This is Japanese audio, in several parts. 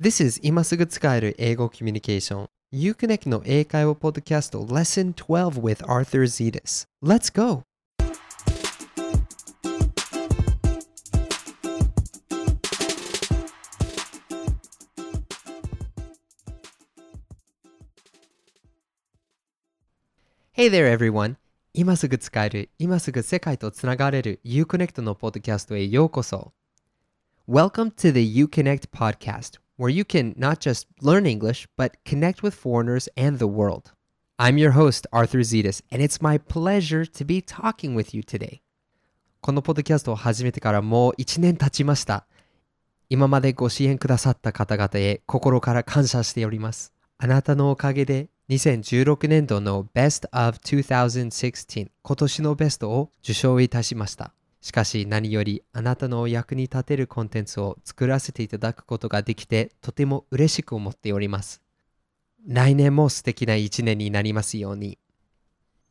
This is 今すぐ使える英語コミュニケーション Uconnect の英会話ポッドキャスト Lesson 12 with Arthur Zetas Let's go! Hey there everyone! 今すぐ使える、今すぐ世界とつながれる Uconnect のポッドキャストへようこそ Welcome to the Uconnect podcast where you can not just learn English, but connect with foreigners and the world. I'm your host, Arthur Zetas, and it's my pleasure to be talking with you today. このポッドキャストを始めてからもう1年経ちました。今までご支援くださった方々へ心から感謝しております。あなたのおかげで2016年度の Best of 2016今年のベストを受賞いたしました。しかし何よりあなたのお役に立てるコンテンツを作らせていただくことができてとても嬉しく思っております。来年も素敵な一年になりますように。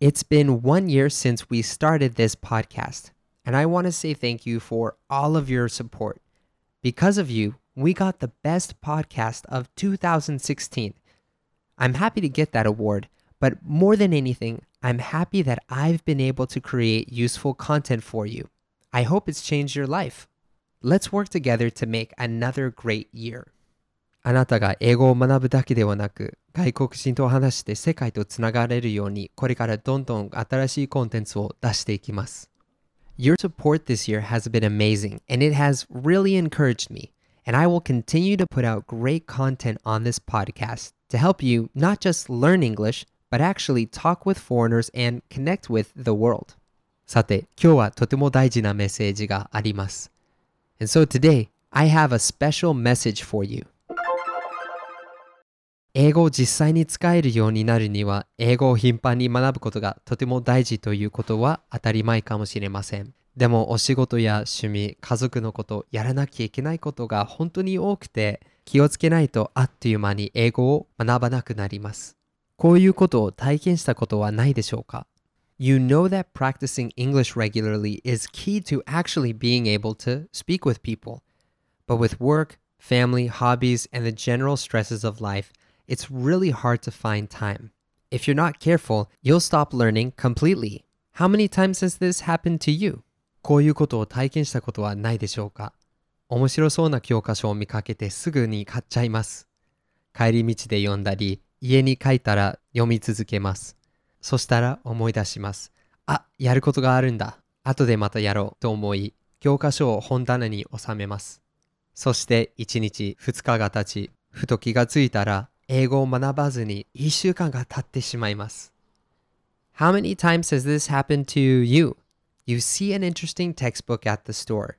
It's been one year since we started this podcast, and I want to say thank you for all of your support. Because of you, we got the best podcast of 2016. I'm happy to get that award, but more than anything, I'm happy that I've been able to create useful content for you. I hope it's changed your life. Let's work together to make another great year. あなたが英語を学ぶだけではなく、外国人と話して世界とつながれるように、これからどんどん新しいコンテンツを出していきます。Your support this year has been amazing and it has really encouraged me. And I will continue to put out great content on this podcast to help you not just learn English, but actually talk with foreigners and connect with the world. さて、今日はとても大事なメッセージがあります。And so today, I have a special message for you. 英語を実際に使えるようになるには、英語を頻繁に学ぶことがとても大事ということは当たり前かもしれません。でもお仕事や趣味、家族のこと、やらなきゃいけないことが本当に多くて、気をつけないとあっという間に英語を学ばなくなります。こういうことを体験したことはないでしょうか？you know that practicing English regularly is key to actually being able to speak with people. But with work, family, hobbies, and the general stresses of life, it's really hard to find time. If you're not careful, you'll stop learning completely. How many times has this happened to you? こういうことを体験したことはないでしょうか面白そうな教科書を見かけてすぐに買っちゃいます。帰り道で読んだり、家に帰ったら読み続けます。 そしたら思い出します。あ、やることがあるんだ。後でまたやろうと思い、教科書を本棚に収めます。そして1日2日が経ち、ふと気がついたら英語を学ばずに1週間が経ってしまいます。How many times has this happened to you? You see an interesting textbook at the store.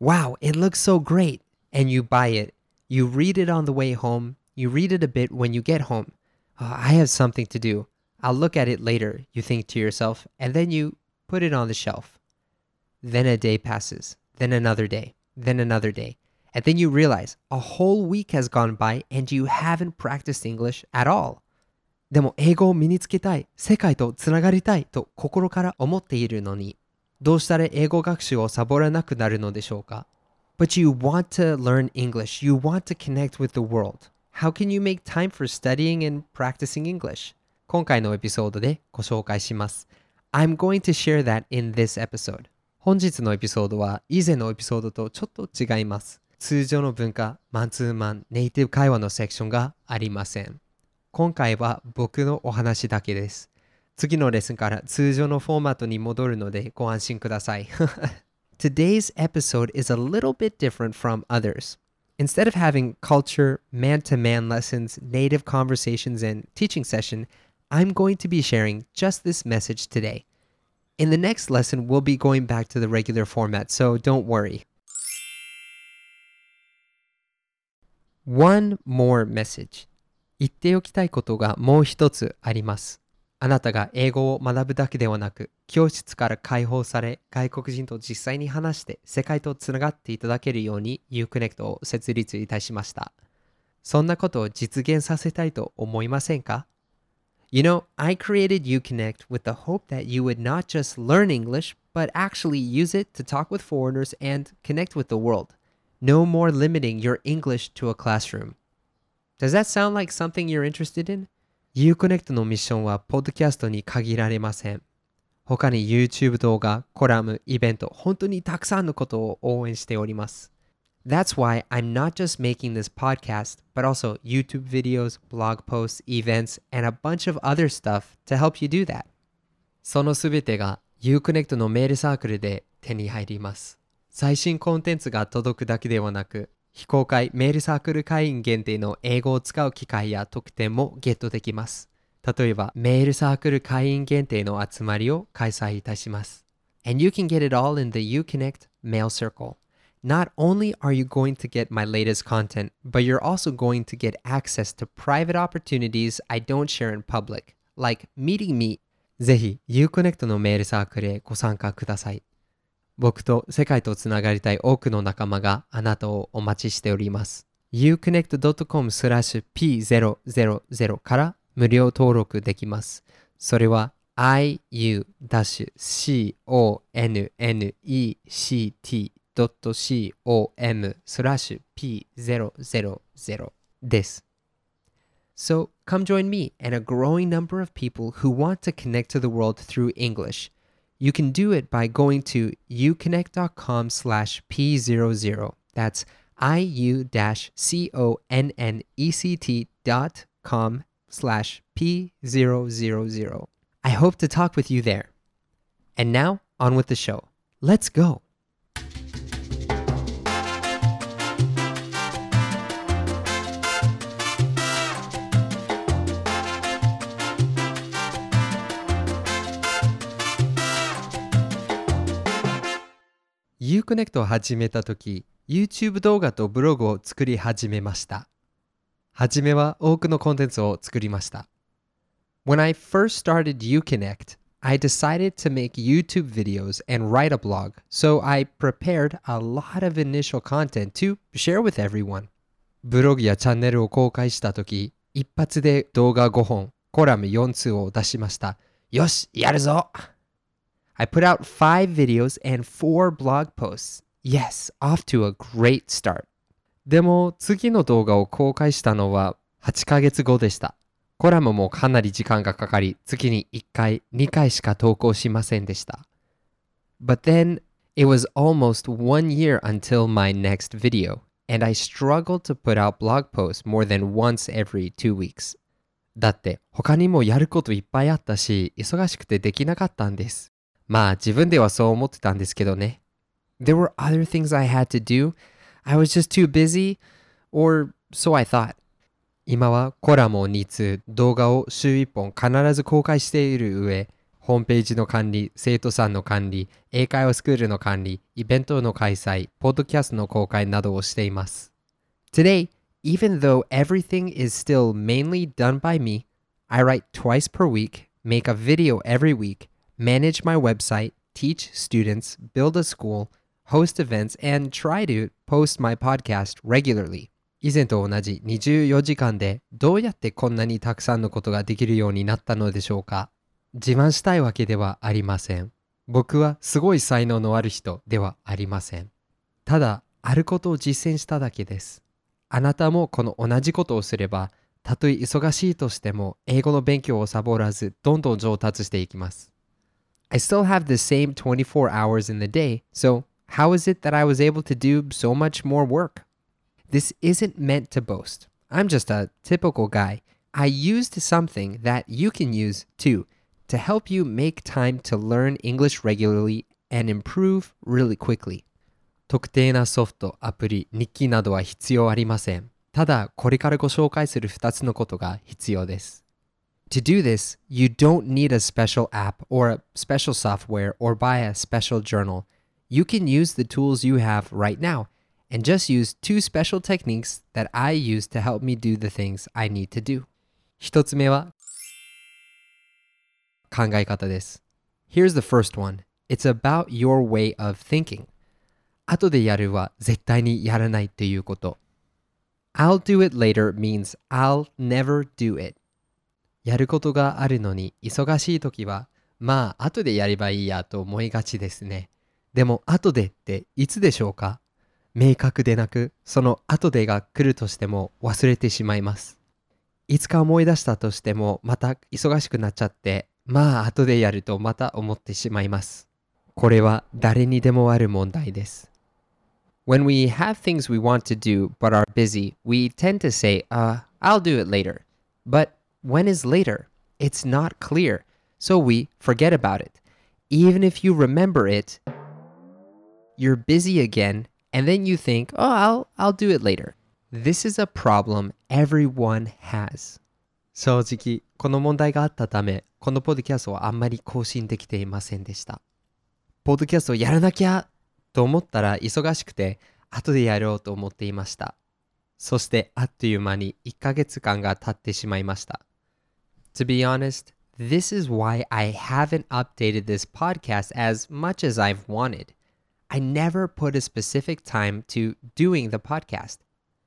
Wow, it looks so great! And you buy it. You read it on the way home. You read it a bit when you get home. Oh, I have something to do. I'll look at it later, you think to yourself, and then you put it on the shelf. Then a day passes, then another day, then another day, and then you realize a whole week has gone by and you haven't practiced English at all. でも英語を身につけたい、世界とつながりたいと心から思っているのに、どうしたら英語学習をサボらなくなるのでしょうか But you want to learn English. You want to connect with the world. How can you make time for studying and practicing English? 今回のエピソードでご紹介します。I'm going to share that in this episode. 本日のエピソードは以前のエピソードとちょっと違います。通常の文化、マンツーマン、ネイティブ会話のセクションがありません。今回は僕のお話だけです。次のレッスンから通常のフォーマットに戻るのでご安心ください。Today's episode is a little bit different from others. Instead of having culture, man to man lessons, native conversations, and teaching session, I'm going to be sharing just this message today. In the next lesson, we'll be going back to the regular format, so don't worry. One more message. 言っておきたいことがもう一つあります。あなたが英語を学ぶだけではなく、教室から解放され、外国人と実際に話して世界とつながっていただけるように Uconnect を設立いたしました。そんなことを実現させたいと思いませんか You know, I created Uconnect with the hope that you would not just learn English, but actually use it to talk with foreigners and connect with the world. No more limiting your English to a classroom. Does that sound like something you're interested in? Uconnect のミッションはポッドキャストに限られません。他に YouTube 動画、コラム、イベント、本当にたくさんのことを応援しております。 That's why I'm not just making this podcast, but also YouTube videos, blog posts, events, and a bunch of other stuff to help you do that. そのすべてが Uconnect のメールサークルで手に入ります。最新コンテンツが届くだけではなく、非公開メールサークル会員限定の英語を使う機会や特典もゲットできます。例えば、メールサークル会員限定の集まりを開催いたします。And you can get it all in the Uconnect mail circle. Not only are you going to get my latest content, but you're also going to get access to private opportunities I don't share in public, like meeting me. ぜひ Uconnect のメールサークルへご参加ください。僕と世界とつながりたい多くの仲間があなたをお待ちしております。uconnect.com スラッシュ p000 から無料登録できます。それは iu-connect .com スラッシュ p000 です。So come join me and a growing number of people who want to connect to the world through English. You can do it by going to uconnect.com slash p00. That's iu-connect dot com slash p000. I hope to talk with you there. And now, on with the show. Let's go. ユークネクトを始めた時 YouTube 動画とブログを作り始めましたはじめは多くのコンテンツを作りました When I first started Uconnect, I decided to make YouTube videos and write a blog, so I prepared a lot of initial content to share with everyone. ブログやチャンネルを公開した時一発で動画5本、コラム4通を出しました。よし、やるぞ I put out five videos and four blog posts. Yes, off to a great start. でも次の動画を公開したのは8ヶ月後でした。コラムもかなり時間がかかり、月に1回、2回しか投稿しませんでした。But then it was almost one year until my next video, and I struggled to put out blog posts more than once every two weeks. だって他にもやることいっぱいあったし、忙しくてできなかったんです。まあ自分ではそう思ってたんですけどね。There were other things I had to do. I was just too busy, or so I thought. 今はコラムを2通、動画を週1本必ず公開している上、ホームページの管理、生徒さんの管理、英会話スクールの管理、イベントの開催、ポッドキャストの公開などをしています。Today, even though everything is still mainly done by me, I write twice per week, make a video every week, manage my website, teach students, build a school, host events, and try to post my podcast regularly. 以前と同じ24時間でどうやってこんなにたくさんのことができるようになったのでしょうか？自慢したいわけではありません。僕はすごい才能のある人ではありません。ただ、あることを実践しただけです。あなたもこの同じことをすれば、たとえ忙しいとしても英語の勉強をサボらずどんどん上達していきます。I still have the same 24 hours in the day, so how is it that I was able to do so much more work? This isn't meant to boast. I'm just a typical guy. I used something that you can use too to help you make time to learn English regularly and improve really quickly. 特定なソフト、アプリ、日記などは必要ありません。ただ、これからご紹介する2つのことが必要です。 To do this, you don't need a special app or a special software or buy a special journal. You can use the tools you have right now and just use two special techniques that I use to help me do the things I need to do. 一つ目は考え方です。Here's the first one. It's about your way of thinking. 後でやるは絶対にやらないということ。I'll do it later means I'll never do it. やることがあるのに忙しい時はまあ後でやればいいやと思いがちですね。でも後でっていつでしょうか？明確でなく、その後でが来るとしても忘れてしまいます。いつか思い出したとしてもまた忙しくなっちゃって、まあ後でやるとまた思ってしまいます。これは誰にでもある問題です。When we have things we want to do but are busy, we tend to say, uh, I'll do it later. But when is later? It's not clear, so we forget about it. Even if you remember it, you're busy again and then you think, "Oh, I'll I'll do it later." This is a problem everyone has. 正直、この問題があったため、このポッドキャストはあんまり更新できていませんでした。ポッドキャストをやらなきゃと思ったら忙しくて、後でやろうと思っていました。 そしてあっという間に1ヶ月間が経ってしまいました。To be honest, this is why I haven't updated this podcast as much as I've wanted. I never put a specific time to doing the podcast.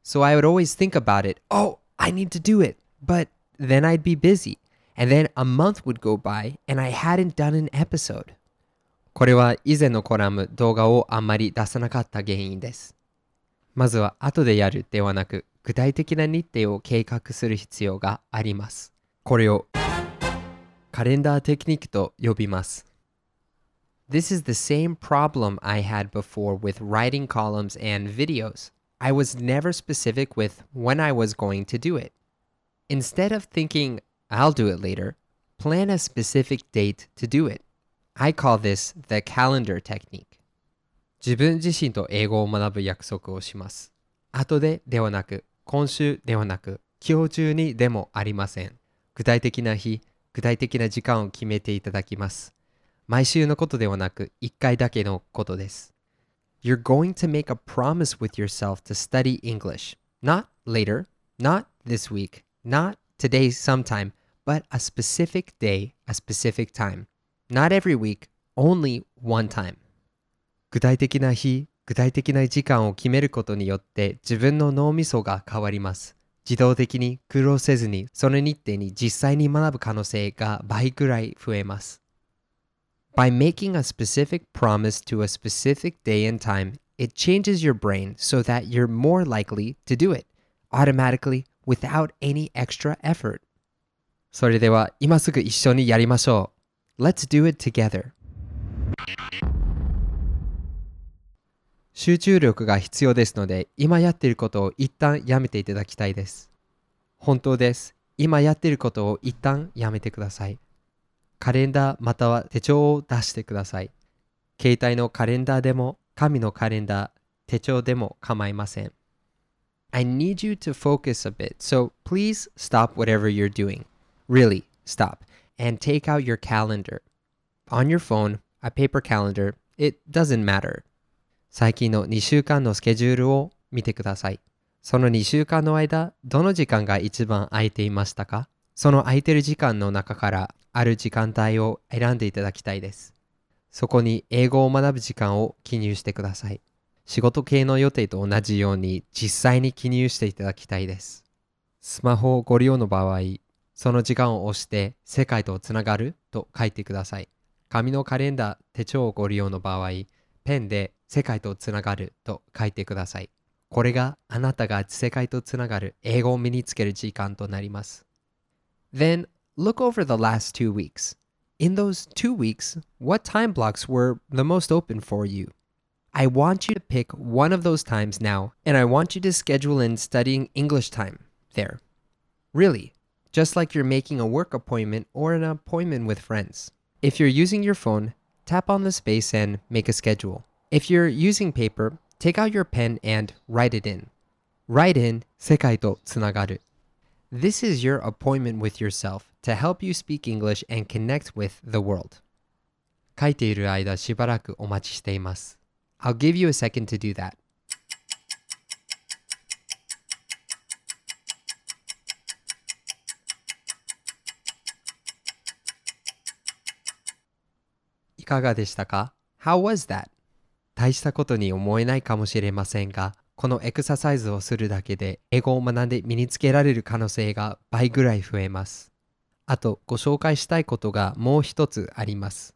So I would always think about it. Oh, I need to do it. But then I'd be busy. And then a month would go by and I hadn't done an episode. これは以前のコラム、動画をあんまり出さなかった原因です。 まずは後でやるではなく、具体的な日程を計画する必要があります。これをカレンダーテクニックと呼びます。This is the same problem I had before with writing columns and videos. I was never specific with when I was going to do it. Instead of thinking, I'll do it later, plan a specific date to do it. I call this the calendar technique. 自分自身と英語を学ぶ約束をします。後でではなく、今週ではなく、今日中にでもありません。具体的な日、具体的な時間を決めていただきます。毎週のことではなく、一回だけのことです。You're going to make a promise with yourself to study English. Not later, not this week, not today sometime, but a specific day, a specific time. Not every week, only one time. 具体的な日、具体的な時間を決めることによって自分の脳みそが変わります。自動的に苦労せずにその日程に実際に学ぶ可能性が倍ぐらい増えます。By making a specific promise to a specific day and time, it changes your brain so that you're more likely to do it automatically without any extra effort. それでは今すぐ一緒にやりましょう。Let's do it together. 集中力が必要ですので、今やっていることを一旦やめていただきたいです。本当です。今やっていることを一旦やめてください。カレンダーまたは手帳を出してください。携帯のカレンダーでも、紙のカレンダー、手帳でも構いません。I need you to focus a bit, so please stop whatever you're doing. Really, stop. And take out your calendar. On your phone, a paper calendar, it doesn't matter. 最近の2週間のスケジュールを見てください。その2週間の間、どの時間が一番空いていましたか？その空いてる時間の中からある時間帯を選んでいただきたいです。そこに英語を学ぶ時間を記入してください。仕事系の予定と同じように実際に記入していただきたいです。スマホをご利用の場合、その時間を押して世界とつながると書いてください。紙のカレンダー、手帳をご利用の場合、ペンで世界とつながると書いてください。これがあなたが世界とつながる英語を身につける時間となります。Then look over the last two weeks. In those two weeks, what time blocks were the most open for you? I want you to pick one of those times now, and I want you to schedule in studying English time there. Really, just like you're making a work appointment or an appointment with friends. If you're using your phone, tap on the space and make a schedule. If you're using paper, take out your pen and write it in. Write in 世界とつながる This is your appointment with yourself to help you speak English and connect with the world. 書いている間しばらくお待ちしています。I'll give you a second to do that. いかがでしたか ?How was that? 大したことに思えないかもしれませんが、このエクササイズをするだけで英語を学んで身につけられる可能性が倍ぐらい増えます。あと、ご紹介したいことがもう一つあります。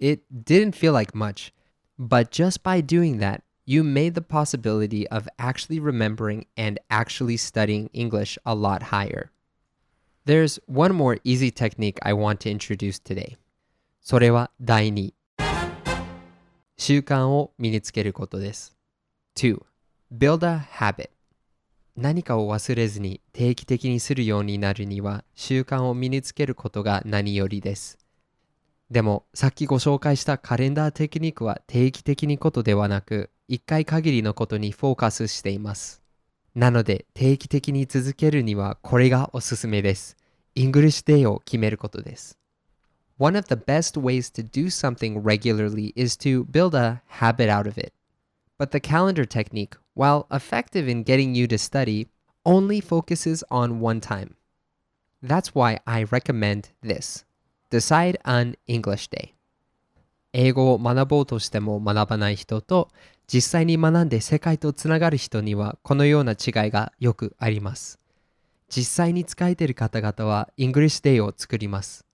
It didn't feel like much, but just by doing that, you made the possibility of actually remembering and actually studying English a lot higher. There's one more easy technique I want to introduce today. それは第2。習慣を身につけることです。2. Build a habit. 何かを忘れずに定期的にするようになるには習慣を身につけることが何よりです。でもさっきご紹介したカレンダーテクニックは定期的にことではなく1回限りのことにフォーカスしています。なので定期的に続けるにはこれがおすすめです。English Day を決めることです。One of the best ways to do something regularly is to build a habit out of it. But the calendar technique, while effective in getting you to study, only focuses on one time. That's why I recommend this. Decide on English Day. 英語を学ぼうとしても学ばない人と実際に学んで世界とつながる人にはこのような違いがよくあります。実際に使えている方々は English Day を作ります。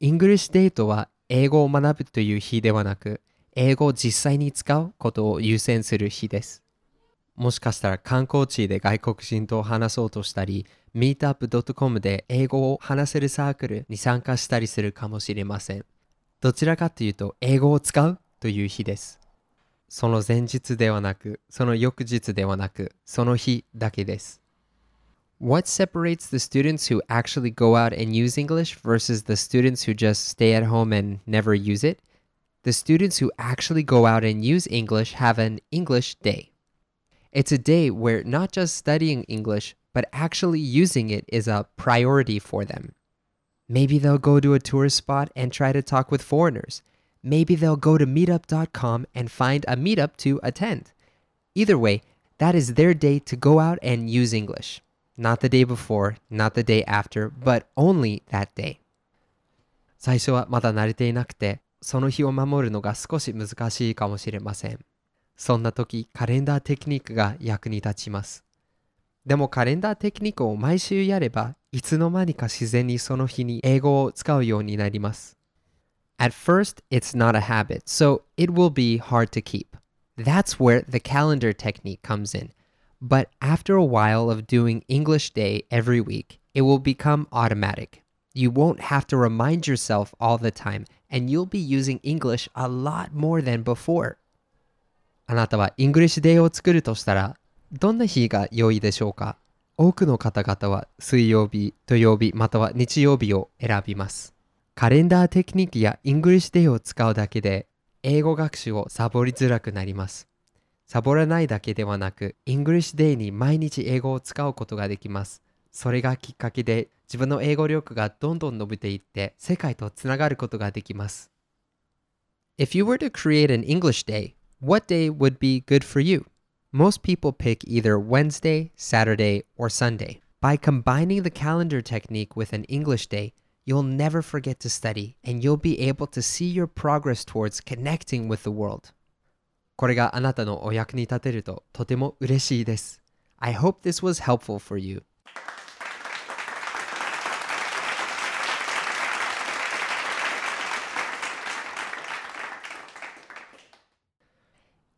English Day とは英語を学ぶという日ではなく、英語を実際に使うことを優先する日です。もしかしたら観光地で外国人と話そうとしたり、meetup.com で英語を話せるサークルに参加したりするかもしれません。どちらかというと、英語を使うという日です。その前日ではなく、その翌日ではなく、その日だけです。What separates the students who actually go out and use English versus the students who just stay at home and never use it? The students who actually go out and use English have an English day. It's a day where not just studying English, but actually using it is a priority for them. Maybe they'll go to a tourist spot and try to talk with foreigners. Maybe they'll go to meetup.com and find a meetup to attend. Either way, that is their day to go out and use English. Not the day before, not the day after, but only that day. 最初はまだ慣れていなくて、その日を守るのが少し難しいかもしれません。そんな時、カレンダーテクニックが役に立ちます。でもカレンダーテクニックを毎週やれば、いつの間にか自然にその日に英語を使うようになります。At first, it's not a habit, so it will be hard to keep. That's where the calendar technique comes in. But after a while of doing English Day every week, it will become automatic. You won't have to remind yourself all the time, and you'll be using English a lot more than before. あなたは English Day を作るとしたら、どんな日が良いでしょうか多くの方々は水曜日、土曜日、または日曜日を選びます。カレンダーテクニックや English Day を使うだけで、英語学習をサボりづらくなります。サボらないだけではなく、English Day に毎日英語を使うことができます。それがきっかけで自分の英語力がどんどん伸びていって世界とつながることができます。If you were to create an English day, what day would be good for you? Most people pick either Wednesday, Saturday, or Sunday. By combining the calendar technique with an English day, you'll never forget to study and you'll be able to see your progress towards connecting with the world. これがあなたのお役に立てるととても嬉しいです。I hope this was helpful for you.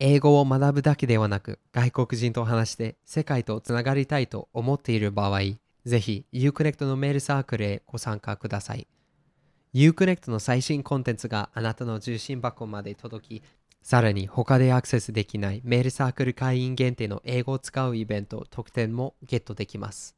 英語を学ぶだけではなく外国人と話して世界とつながりたいと思っている場合、ぜひ Uconnect のメールサークルへご参加ください。Uconnect の最新コンテンツがあなたの重心箱まで届き、さらに他でアクセスできないメールサークル会員限定の英語を使うイベント特典もゲットできます。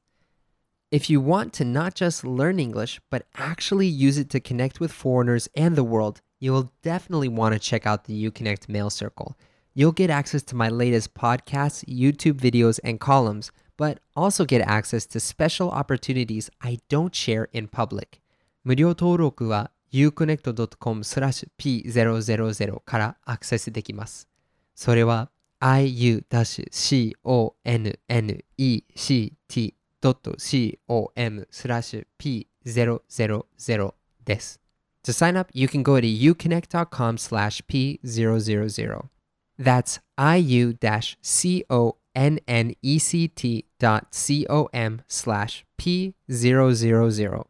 If you want to not just learn English, but actually use it to connect with foreigners and the world, you will definitely want to check out the UConnect Mail Circle. You'll get access to my latest podcasts, YouTube videos, and columns, but also get access to special opportunities I don't share in public. 無料登録は uconnect.com スラッシュ p000 からアクセスできます。それは iu-connect.com スラッシュ p000 です。To sign up, you can go to uconnect.com slash p000. That's iu-connect.com slash p000.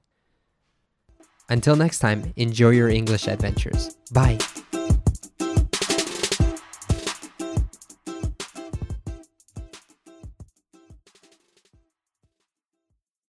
Until next time, enjoy your English adventures. Bye.